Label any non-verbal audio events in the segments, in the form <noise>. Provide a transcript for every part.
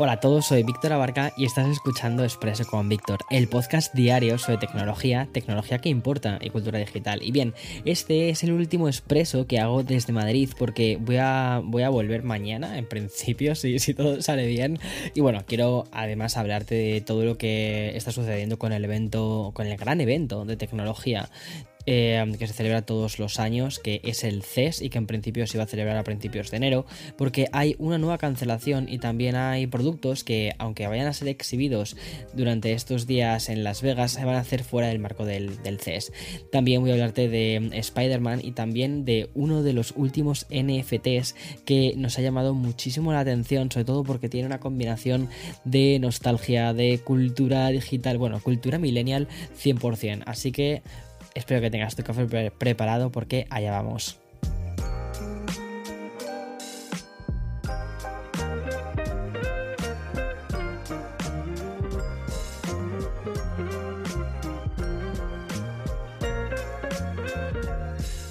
Hola a todos, soy Víctor Abarca y estás escuchando Expreso con Víctor, el podcast diario sobre tecnología, tecnología que importa y cultura digital. Y bien, este es el último expreso que hago desde Madrid porque voy a, voy a volver mañana, en principio, si, si todo sale bien. Y bueno, quiero además hablarte de todo lo que está sucediendo con el evento, con el gran evento de tecnología eh, que se celebra todos los años, que es el CES y que en principio se iba a celebrar a principios de enero, porque hay una nueva cancelación y también hay productos que, aunque vayan a ser exhibidos durante estos días en Las Vegas, se van a hacer fuera del marco del, CES. También voy a hablarte de Spider-Man y también de uno de los últimos NFTs que nos ha llamado muchísimo la atención, sobre todo porque tiene una combinación de nostalgia, de cultura digital, bueno, cultura millennial 100%. Así que Espero que tengas tu café preparado porque allá vamos.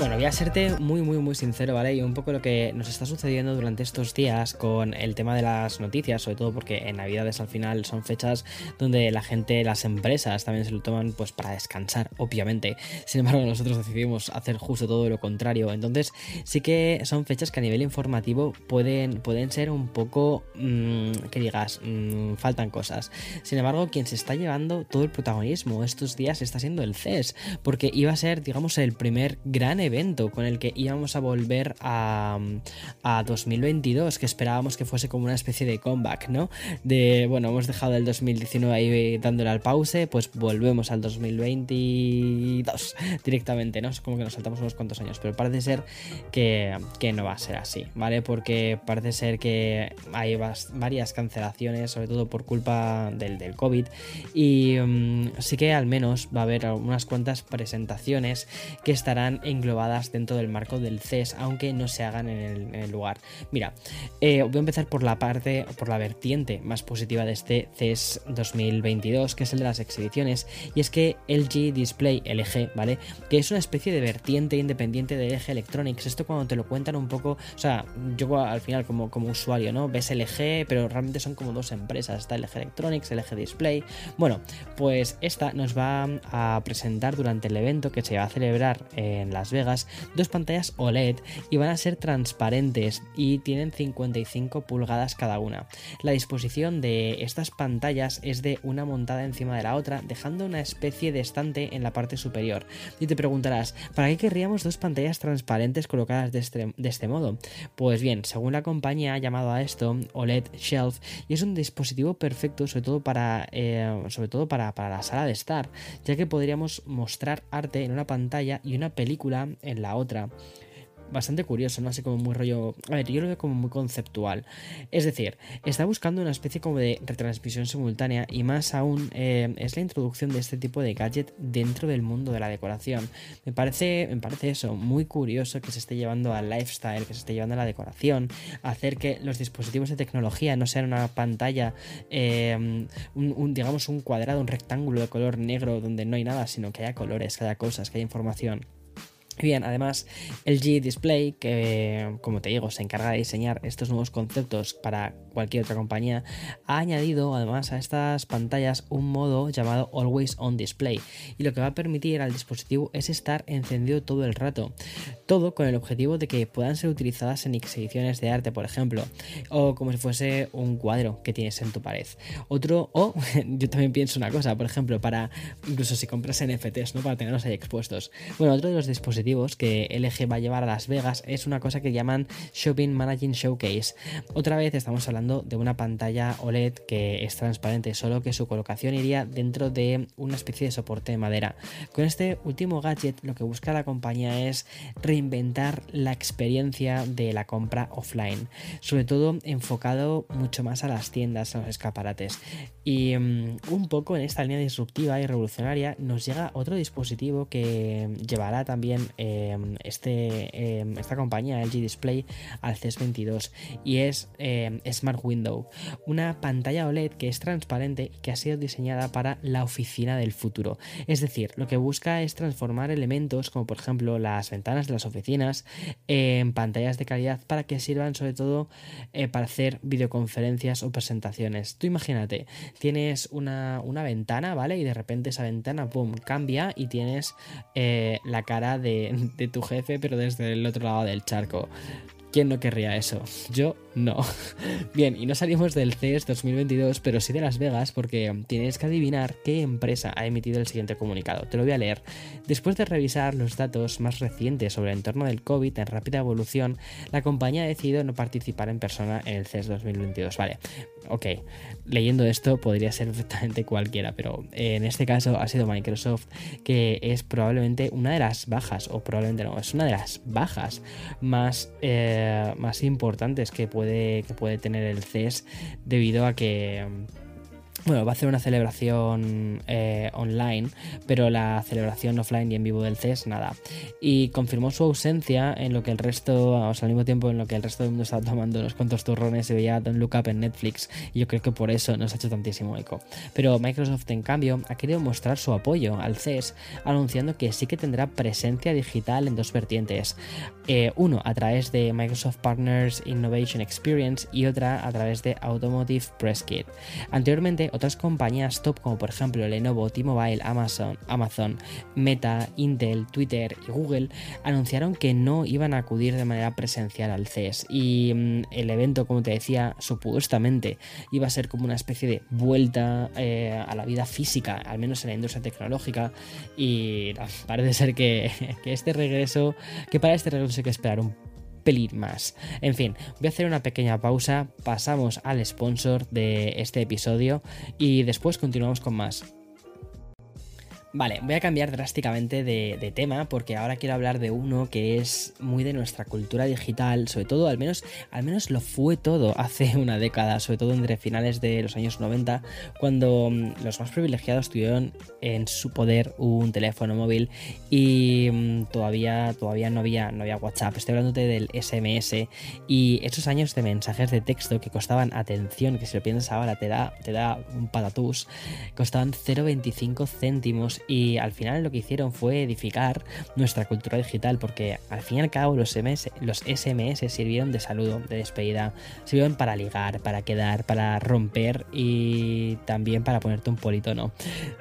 Bueno, voy a serte muy, muy, muy sincero, ¿vale? Y un poco lo que nos está sucediendo durante estos días con el tema de las noticias, sobre todo porque en Navidades al final son fechas donde la gente, las empresas también se lo toman pues para descansar, obviamente. Sin embargo, nosotros decidimos hacer justo todo lo contrario. Entonces, sí que son fechas que a nivel informativo pueden, pueden ser un poco, mmm, que digas, mmm, faltan cosas. Sin embargo, quien se está llevando todo el protagonismo estos días está siendo el CES, porque iba a ser, digamos, el primer gran evento evento con el que íbamos a volver a, a 2022, que esperábamos que fuese como una especie de comeback, ¿no? De, bueno, hemos dejado el 2019 ahí dándole al pause, pues volvemos al 2022 directamente, ¿no? Es como que nos saltamos unos cuantos años, pero parece ser que, que no va a ser así, ¿vale? Porque parece ser que hay varias cancelaciones, sobre todo por culpa del, del COVID, y um, sí que al menos va a haber unas cuantas presentaciones que estarán englobadas dentro del marco del CES, aunque no se hagan en el, lugar. Mira, eh, voy a empezar por la parte, por la vertiente más positiva de este CES 2022, que es el de las exhibiciones, y es que LG Display, LG, ¿vale? Que es una especie de vertiente independiente de LG Electronics. Esto cuando te lo cuentan un poco, o sea, yo al final como, como usuario, ¿no? Ves LG, pero realmente son como dos empresas, está LG Electronics, LG Display. Bueno, pues esta nos va a presentar durante el evento que se va a celebrar en Las Vegas dos pantallas OLED y van a ser transparentes y tienen 55 pulgadas cada una. La disposición de estas pantallas es de una montada encima de la otra, dejando una especie de estante en la parte superior. Y te preguntarás, ¿para qué querríamos dos pantallas transparentes colocadas de este, este modo? Pues bien, según la compañía ha llamado a esto OLED Shelf y es un dispositivo perfecto sobre todo para, eh, sobre todo para la sala de estar, ya que podríamos mostrar arte en una pantalla y una película en la otra bastante curioso, ¿no? Así como muy rollo. A ver, yo lo veo como muy conceptual. Es decir, está buscando una especie como de retransmisión simultánea y más aún eh, es la introducción de este tipo de gadget dentro del mundo de la decoración. Me parece, me parece eso, muy curioso que se esté llevando al lifestyle, que se esté llevando a la decoración, hacer que los dispositivos de tecnología no sean una pantalla, eh, un, digamos, un cuadrado, un rectángulo de color negro donde no hay nada, sino que haya colores, que haya cosas, que haya información. Bien, además el G Display, que como te digo, se encarga de diseñar estos nuevos conceptos para cualquier otra compañía, ha añadido además a estas pantallas un modo llamado Always On Display y lo que va a permitir al dispositivo es estar encendido todo el rato. Todo con el objetivo de que puedan ser utilizadas en exhibiciones de arte, por ejemplo, o como si fuese un cuadro que tienes en tu pared. Otro, o <laughs> yo también pienso una cosa, por ejemplo, para incluso si compras NFTs, ¿no? Para tenerlos ahí expuestos. Bueno, otro de los dispositivos que LG va a llevar a Las Vegas es una cosa que llaman Shopping Managing Showcase. Otra vez estamos hablando de una pantalla OLED que es transparente, solo que su colocación iría dentro de una especie de soporte de madera. Con este último gadget lo que busca la compañía es reinventar la experiencia de la compra offline, sobre todo enfocado mucho más a las tiendas, a los escaparates. Y mm, un poco en esta línea disruptiva y revolucionaria nos llega otro dispositivo que llevará también em, este, em, esta compañía, LG Display, al CES 22 y es em, Smart Window, una pantalla OLED que es transparente y que ha sido diseñada para la oficina del futuro. Es decir, lo que busca es transformar elementos como por ejemplo las ventanas de las oficinas en pantallas de calidad para que sirvan sobre todo eh, para hacer videoconferencias o presentaciones. Tú imagínate, tienes una, ventana, ¿vale? Y de repente esa ventana, ¡pum!, cambia y tienes eh, la cara de, de tu jefe, pero desde el otro lado del charco. ¿Quién no querría eso? Yo no. <laughs> Bien, y no salimos del CES 2022, pero sí de Las Vegas porque tienes que adivinar qué empresa ha emitido el siguiente comunicado. Te lo voy a leer. Después de revisar los datos más recientes sobre el entorno del COVID en rápida evolución, la compañía ha decidido no participar en persona en el CES 2022. Vale, ok. Leyendo esto podría ser perfectamente cualquiera, pero en este caso ha sido Microsoft, que es probablemente una de las bajas, o probablemente no, es una de las bajas más... Eh, más importantes que puede, que puede tener el CES debido a que bueno, va a hacer una celebración eh, online, pero la celebración offline y en vivo del CES, nada. Y confirmó su ausencia en lo que el resto, o sea, al mismo tiempo en lo que el resto del mundo estaba tomando unos cuantos turrones y veía Don't Look Up en Netflix. Y yo creo que por eso nos ha hecho tantísimo eco. Pero Microsoft, en cambio, ha querido mostrar su apoyo al CES, anunciando que sí que tendrá presencia digital en dos vertientes. Eh, uno a través de Microsoft Partners Innovation Experience y otra a través de Automotive Press Kit. Anteriormente, otras compañías top como por ejemplo Lenovo, T-Mobile, Amazon, Amazon, Meta, Intel, Twitter y Google anunciaron que no iban a acudir de manera presencial al CES y mm, el evento, como te decía, supuestamente iba a ser como una especie de vuelta eh, a la vida física, al menos en la industria tecnológica. Y <laughs> parece ser que, que este regreso, que para este regreso hay que esperar un más. En fin, voy a hacer una pequeña pausa, pasamos al sponsor de este episodio y después continuamos con más. Vale, voy a cambiar drásticamente de, tema porque ahora quiero hablar de uno que es muy de nuestra cultura digital, sobre todo, al menos, al menos lo fue todo hace <laughs> una década, sobre todo entre finales de los años 90, cuando mm, los más privilegiados tuvieron en su poder un teléfono móvil y mm, todavía, todavía no, había, no había WhatsApp. Estoy hablando del SMS y esos años de mensajes de texto que costaban atención, que si lo piensas ahora te da, te da un patatús, costaban 0,25 céntimos y al final lo que hicieron fue edificar nuestra cultura digital porque al fin y al cabo los, SMS, los SMS sirvieron de saludo, de despedida, sirvieron para ligar, para quedar, para romper y también para ponerte un politono.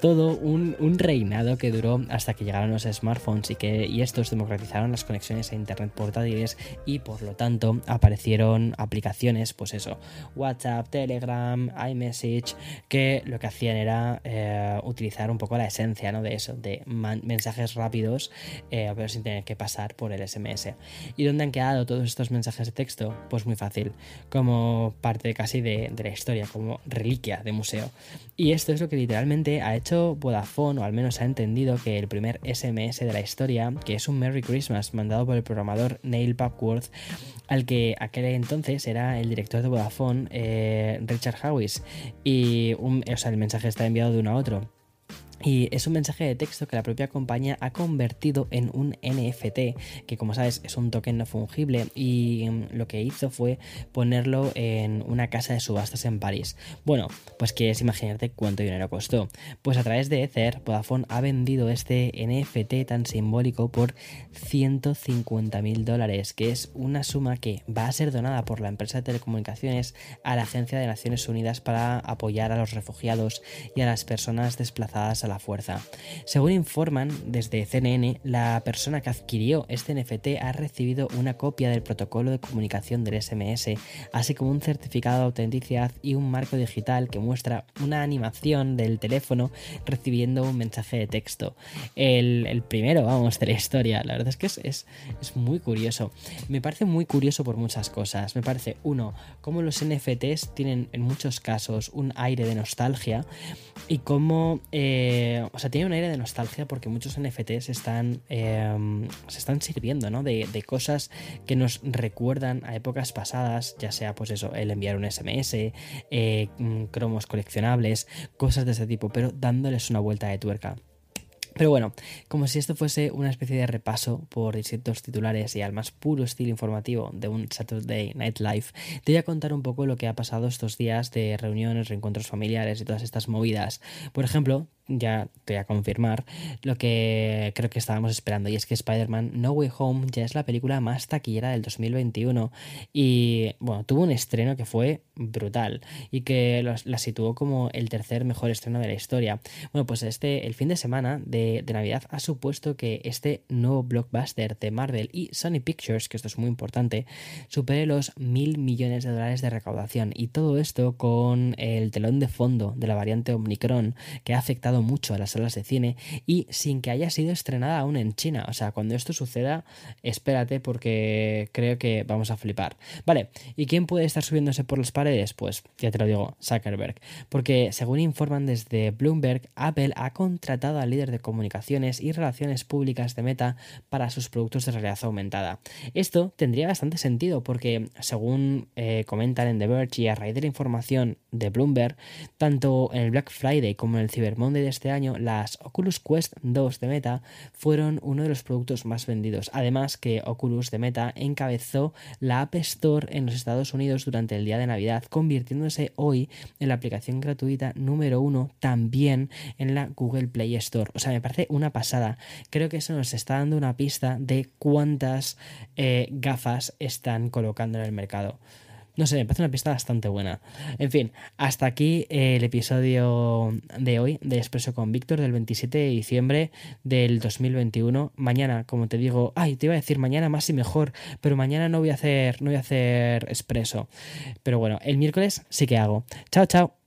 Todo un, reinado que duró hasta que llegaron los smartphones y que y estos democratizaron las conexiones a internet portátiles y por lo tanto aparecieron aplicaciones, pues eso, WhatsApp, Telegram, iMessage, que lo que hacían era eh, utilizar un poco la esencia de eso, de mensajes rápidos, eh, pero sin tener que pasar por el SMS. ¿Y dónde han quedado todos estos mensajes de texto? Pues muy fácil, como parte casi de, la historia, como reliquia de museo. Y esto es lo que literalmente ha hecho Vodafone, o al menos ha entendido que el primer SMS de la historia, que es un Merry Christmas mandado por el programador Neil Papworth, al que aquel entonces era el director de Vodafone, eh, Richard Howis, y o sea, el mensaje está enviado de uno a otro. Y es un mensaje de texto que la propia compañía ha convertido en un NFT, que como sabes es un token no fungible y mm, lo que hizo fue ponerlo en una casa de subastas en París. Bueno, pues quieres imaginarte cuánto dinero costó. Pues a través de Ether, Vodafone ha vendido este NFT tan simbólico por 150 mil dólares, que es una suma que va a ser donada por la empresa de telecomunicaciones a la Agencia de Naciones Unidas para apoyar a los refugiados y a las personas desplazadas a la fuerza. Según informan desde CNN, la persona que adquirió este NFT ha recibido una copia del protocolo de comunicación del SMS, así como un certificado de autenticidad y un marco digital que muestra una animación del teléfono recibiendo un mensaje de texto. El, primero, vamos, de la historia. La verdad es que es, es, es muy curioso. Me parece muy curioso por muchas cosas. Me parece, uno, cómo los NFTs tienen en muchos casos un aire de nostalgia y cómo eh, o sea, tiene un aire de nostalgia porque muchos NFTs están, em, se están sirviendo, ¿no? De, cosas que nos recuerdan a épocas pasadas, ya sea, pues eso, el enviar un SMS, eh, mm, cromos coleccionables, cosas de ese tipo, pero dándoles una vuelta de tuerca. Pero bueno, como si esto fuese una especie de repaso por distintos titulares y al más puro estilo informativo de un Saturday Night Live, te voy a contar un poco lo que ha pasado estos días de reuniones, reencuentros familiares y todas estas movidas. Por ejemplo, ya te voy a confirmar lo que creo que estábamos esperando y es que Spider-Man No Way Home ya es la película más taquillera del 2021 y bueno, tuvo un estreno que fue brutal y que la situó como el tercer mejor estreno de la historia. Bueno, pues este, el fin de semana de, de Navidad ha supuesto que este nuevo blockbuster de Marvel y Sony Pictures, que esto es muy importante, supere los mil millones de dólares de recaudación y todo esto con el telón de fondo de la variante Omicron que ha afectado mucho a las salas de cine y sin que haya sido estrenada aún en China. O sea, cuando esto suceda, espérate porque creo que vamos a flipar. Vale, ¿y quién puede estar subiéndose por las paredes? Pues ya te lo digo, Zuckerberg. Porque según informan desde Bloomberg, Apple ha contratado al líder de comunicaciones y relaciones públicas de Meta para sus productos de realidad aumentada. Esto tendría bastante sentido porque, según eh, comentan en The Verge y a raíz de la información de Bloomberg, tanto en el Black Friday como en el Cyber Monday este año, las Oculus Quest 2 de Meta fueron uno de los productos más vendidos. Además que Oculus de Meta encabezó la App Store en los Estados Unidos durante el día de Navidad, convirtiéndose hoy en la aplicación gratuita número uno también en la Google Play Store. O sea, me parece una pasada. Creo que eso nos está dando una pista de cuántas eh, gafas están colocando en el mercado. No sé, me parece una pista bastante buena. En fin, hasta aquí el episodio de hoy de Expreso con Víctor del 27 de diciembre del 2021. Mañana, como te digo, ay, te iba a decir mañana más y mejor, pero mañana no voy a hacer, no voy a hacer Expreso. Pero bueno, el miércoles sí que hago. Chao, chao.